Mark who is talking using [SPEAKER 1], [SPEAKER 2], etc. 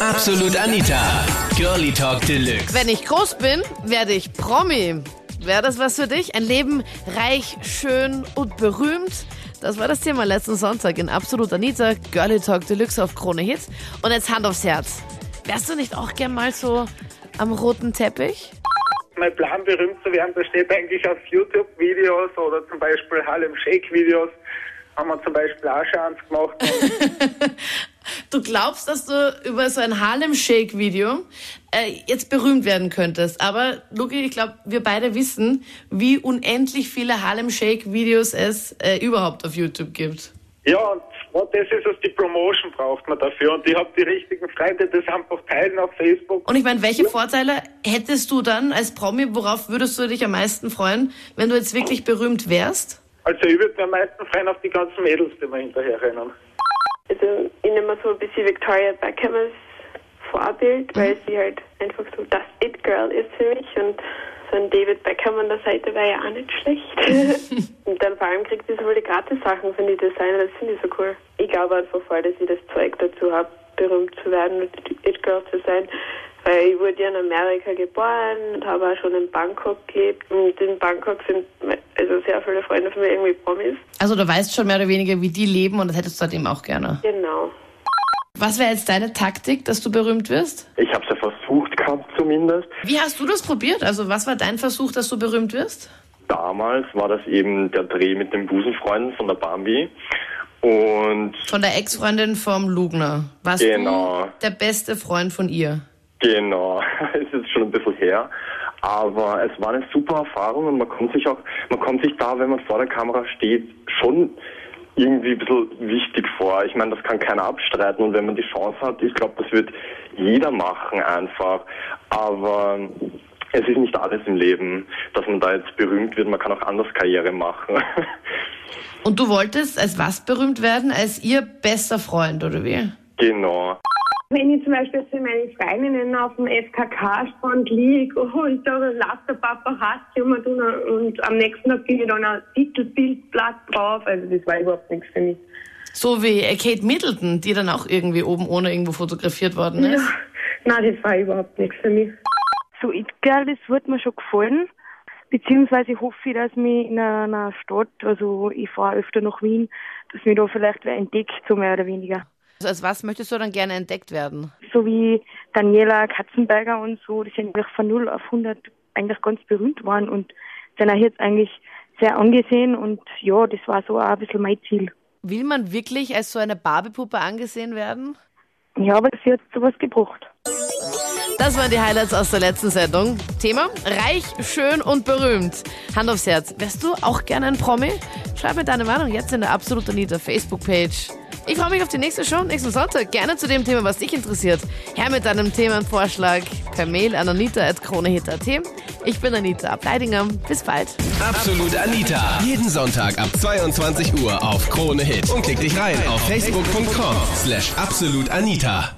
[SPEAKER 1] Absolut Anita. Girlie Talk Deluxe.
[SPEAKER 2] Wenn ich groß bin, werde ich Promi. Wäre das was für dich? Ein Leben reich, schön und berühmt? Das war das Thema letzten Sonntag in Absolut Anita, Girlie Talk Deluxe auf Krone Hit. Und jetzt Hand aufs Herz. Wärst du nicht auch gern mal so am roten Teppich?
[SPEAKER 3] Mein Plan, berühmt zu werden, besteht eigentlich aus YouTube-Videos oder zum Beispiel Harlem Shake-Videos. Haben wir zum Beispiel auch eins gemacht.
[SPEAKER 2] Du glaubst, dass du über so ein Harlem Shake Video äh, jetzt berühmt werden könntest. Aber Luki, ich glaube, wir beide wissen, wie unendlich viele Harlem Shake Videos es äh, überhaupt auf YouTube gibt.
[SPEAKER 3] Ja, und und das ist es, die Promotion braucht man dafür. Und ich habe die richtigen Freunde, das einfach teilen auf Facebook.
[SPEAKER 2] Und ich meine, welche Vorteile hättest du dann als Promi? Worauf würdest du dich am meisten freuen, wenn du jetzt wirklich berühmt wärst?
[SPEAKER 3] Also ich würde mir am meisten freuen auf die ganzen Mädels, die mir hinterher rennen.
[SPEAKER 4] Also ich nehme so ein bisschen Victoria Beckham als Vorbild, weil sie halt einfach so das It-Girl ist für mich und so ein David Beckham an der Seite wäre ja auch nicht schlecht. und dann vor allem kriegt sie so viele Gratis-Sachen von den Designern, das finde ich so cool. Ich glaube einfach voll, dass ich das Zeug dazu habe, berühmt zu werden und It-Girl zu sein. Weil ich wurde ja in Amerika geboren und habe auch schon in Bangkok gelebt. Und in Bangkok sind also sehr viele Freunde von mir irgendwie Promis.
[SPEAKER 2] Also du weißt schon mehr oder weniger, wie die leben und das hättest du halt eben auch gerne.
[SPEAKER 4] Genau.
[SPEAKER 2] Was wäre jetzt deine Taktik, dass du berühmt wirst?
[SPEAKER 5] Ich habe es ja versucht gehabt zumindest.
[SPEAKER 2] Wie hast du das probiert? Also was war dein Versuch, dass du berühmt wirst?
[SPEAKER 5] Damals war das eben der Dreh mit dem Busenfreund von der Bambi. Und
[SPEAKER 2] Von der Ex-Freundin vom Lugner. Warst
[SPEAKER 5] Genau.
[SPEAKER 2] du der beste Freund von ihr?
[SPEAKER 5] Genau, es ist schon ein bisschen her. Aber es war eine super Erfahrung und man kommt sich auch, man kommt sich da, wenn man vor der Kamera steht, schon irgendwie ein bisschen wichtig vor. Ich meine, das kann keiner abstreiten und wenn man die Chance hat, ich glaube, das wird jeder machen einfach. Aber es ist nicht alles im Leben, dass man da jetzt berühmt wird, man kann auch anders Karriere machen.
[SPEAKER 2] Und du wolltest als was berühmt werden? Als ihr bester Freund, oder wie?
[SPEAKER 5] genau.
[SPEAKER 6] Wenn ich zum Beispiel für meine Freundinnen auf dem FKK-Strand liege und da lasst der Paparazzi und, und am nächsten Tag gehe ich dann ein Titelbildblatt drauf. Also das war überhaupt nichts für mich.
[SPEAKER 2] So wie Kate Middleton, die dann auch irgendwie oben ohne irgendwo fotografiert worden ist.
[SPEAKER 6] Ja. Nein, das war überhaupt nichts für mich.
[SPEAKER 7] So It-Girl, das wird mir schon gefallen. Beziehungsweise hoffe ich, dass mich in einer Stadt, also ich fahre öfter nach Wien, dass mich da vielleicht wer entdeckt, so mehr oder weniger.
[SPEAKER 2] Also als was möchtest du dann gerne entdeckt werden?
[SPEAKER 7] So wie Daniela Katzenberger und so, die sind von 0 auf 100 eigentlich ganz berühmt worden und sind auch jetzt eigentlich sehr angesehen und ja, das war so auch ein bisschen mein Ziel.
[SPEAKER 2] Will man wirklich als so eine Barbiepuppe angesehen werden?
[SPEAKER 7] Ja, aber sie hat sowas gebracht.
[SPEAKER 2] Das waren die Highlights aus der letzten Sendung. Thema: Reich, schön und berühmt. Hand aufs Herz. Wärst du auch gerne ein Promi? Schreib mir deine Meinung jetzt in der Absolut Anita Facebook-Page. Ich freue mich auf die nächste Show nächsten Sonntag. Gerne zu dem Thema, was dich interessiert. Her mit deinem Themenvorschlag per Mail an anita.kronehit.at. Ich bin Anita Ableidinger. Bis bald.
[SPEAKER 1] Absolut Anita. Jeden Sonntag ab 22 Uhr auf Krone Hit. Und klick dich rein auf facebook.com slash absolutanita.